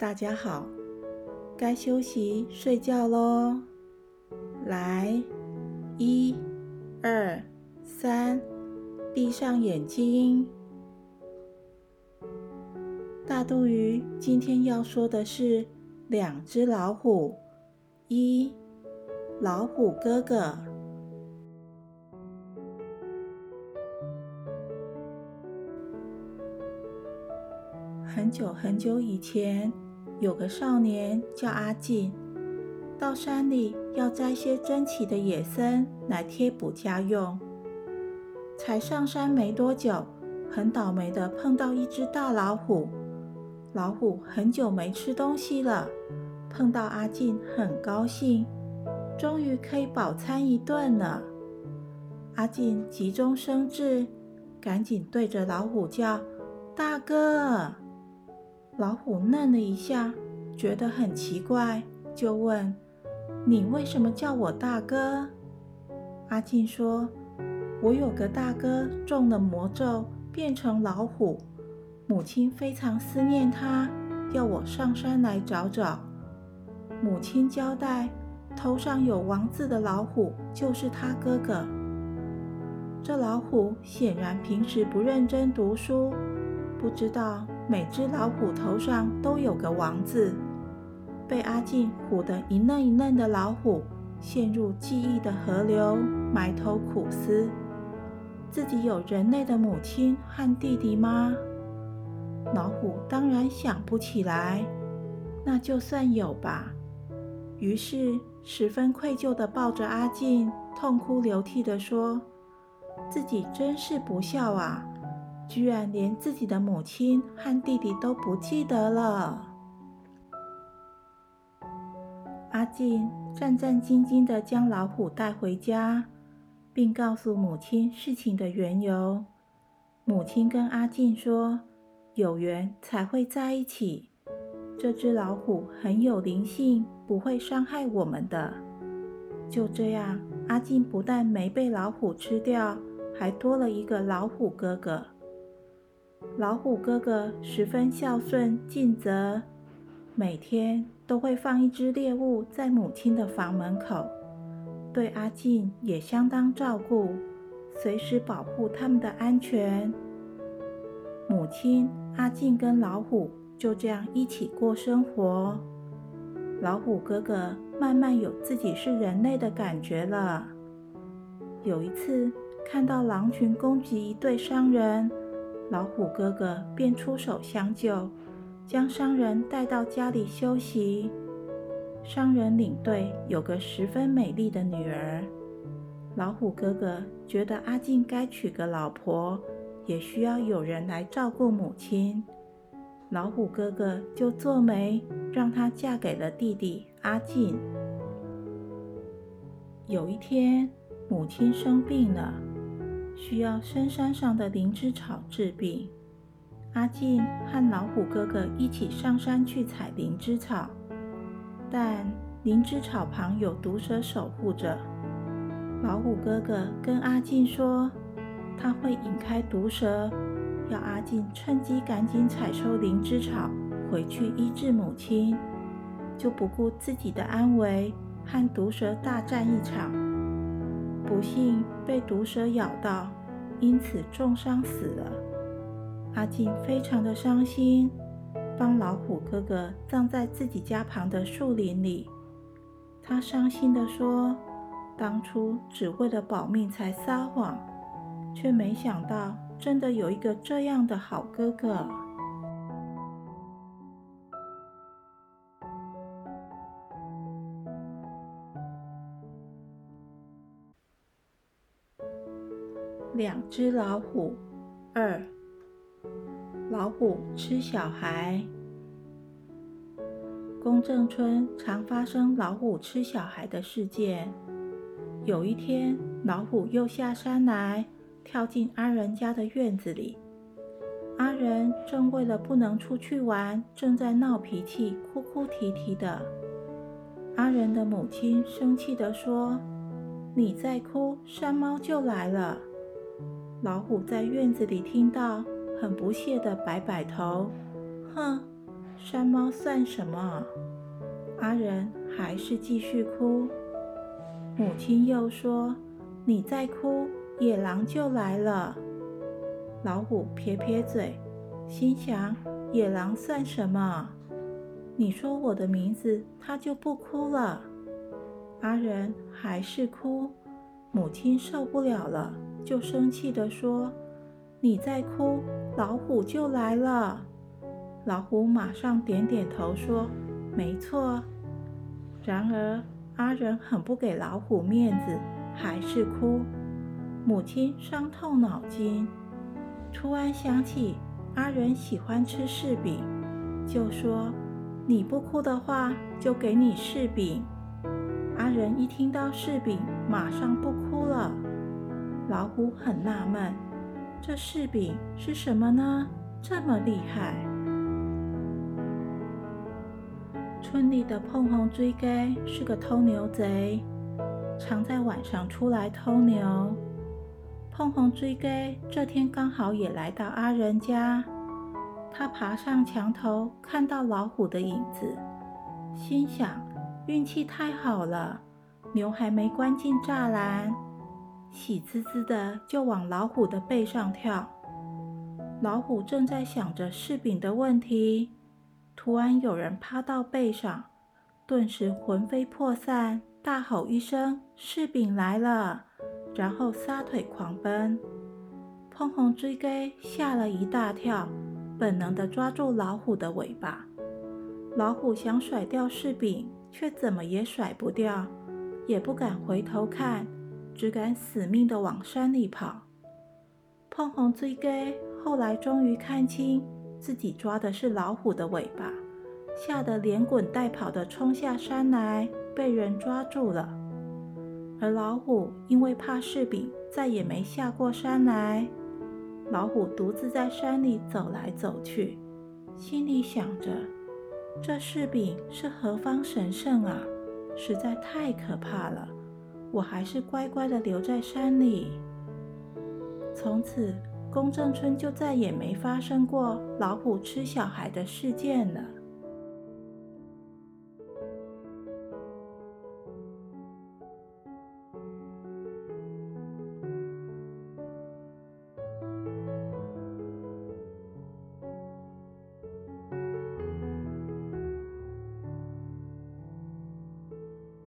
大家好，该休息睡觉喽。来，一、二、三，闭上眼睛。大肚鱼今天要说的是两只老虎。一，老虎哥哥。很久很久以前。有个少年叫阿进，到山里要摘些珍奇的野参来贴补家用。才上山没多久，很倒霉的碰到一只大老虎。老虎很久没吃东西了，碰到阿进很高兴，终于可以饱餐一顿了。阿进急中生智，赶紧对着老虎叫：“大哥！”老虎愣了一下，觉得很奇怪，就问：“你为什么叫我大哥？”阿进说：“我有个大哥中了魔咒，变成老虎，母亲非常思念他，要我上山来找找。母亲交代，头上有王字的老虎就是他哥哥。这老虎显然平时不认真读书，不知道。”每只老虎头上都有个王字，被阿静唬得一愣一愣的老虎，陷入记忆的河流，埋头苦思：自己有人类的母亲和弟弟吗？老虎当然想不起来，那就算有吧。于是十分愧疚地抱着阿静，痛哭流涕地说：“自己真是不孝啊！”居然连自己的母亲和弟弟都不记得了。阿静战战兢兢地将老虎带回家，并告诉母亲事情的缘由。母亲跟阿静说：“有缘才会在一起。这只老虎很有灵性，不会伤害我们的。”就这样，阿静不但没被老虎吃掉，还多了一个老虎哥哥。老虎哥哥十分孝顺尽责，每天都会放一只猎物在母亲的房门口，对阿静也相当照顾，随时保护他们的安全。母亲、阿静跟老虎就这样一起过生活。老虎哥哥慢慢有自己是人类的感觉了。有一次看到狼群攻击一对商人。老虎哥哥便出手相救，将商人带到家里休息。商人领队有个十分美丽的女儿，老虎哥哥觉得阿静该娶个老婆，也需要有人来照顾母亲。老虎哥哥就做媒，让她嫁给了弟弟阿静。有一天，母亲生病了。需要深山上的灵芝草治病。阿进和老虎哥哥一起上山去采灵芝草，但灵芝草旁有毒蛇守护着。老虎哥哥跟阿进说，他会引开毒蛇，要阿进趁机赶紧采收灵芝草，回去医治母亲，就不顾自己的安危，和毒蛇大战一场。不幸被毒蛇咬到，因此重伤死了。阿静非常的伤心，帮老虎哥哥葬在自己家旁的树林里。他伤心地说：“当初只为了保命才撒谎，却没想到真的有一个这样的好哥哥。”两只老虎，二老虎吃小孩。公正村常发生老虎吃小孩的事件。有一天，老虎又下山来，跳进阿仁家的院子里。阿仁正为了不能出去玩，正在闹脾气，哭哭啼啼的。阿仁的母亲生气地说：“你再哭，山猫就来了。”老虎在院子里听到，很不屑地摆摆头，哼，山猫算什么？阿仁还是继续哭。母亲又说：“你再哭，野狼就来了。”老虎撇撇嘴，心想：“野狼算什么？你说我的名字，它就不哭了。”阿仁还是哭。母亲受不了了，就生气地说：“你再哭，老虎就来了。”老虎马上点点头说：“没错。”然而阿仁很不给老虎面子，还是哭。母亲伤透脑筋，突然想起阿仁喜欢吃柿饼，就说：“你不哭的话，就给你柿饼。”阿仁一听到柿饼，马上不哭了。老虎很纳闷，这柿饼是什么呢？这么厉害！村里的碰红追鸡是个偷牛贼，常在晚上出来偷牛。碰红追鸡这天刚好也来到阿仁家，他爬上墙头，看到老虎的影子，心想。运气太好了，牛还没关进栅栏，喜滋滋的就往老虎的背上跳。老虎正在想着柿饼的问题，突然有人趴到背上，顿时魂飞魄散，大吼一声：“柿饼来了！”然后撒腿狂奔。碰碰追鸡吓了一大跳，本能的抓住老虎的尾巴。老虎想甩掉柿饼。却怎么也甩不掉，也不敢回头看，只敢死命的往山里跑。碰红追鸡后来终于看清自己抓的是老虎的尾巴，吓得连滚带跑地冲下山来，被人抓住了。而老虎因为怕柿饼，再也没下过山来。老虎独自在山里走来走去，心里想着。这柿饼是何方神圣啊！实在太可怕了，我还是乖乖的留在山里。从此，公正村就再也没发生过老虎吃小孩的事件了。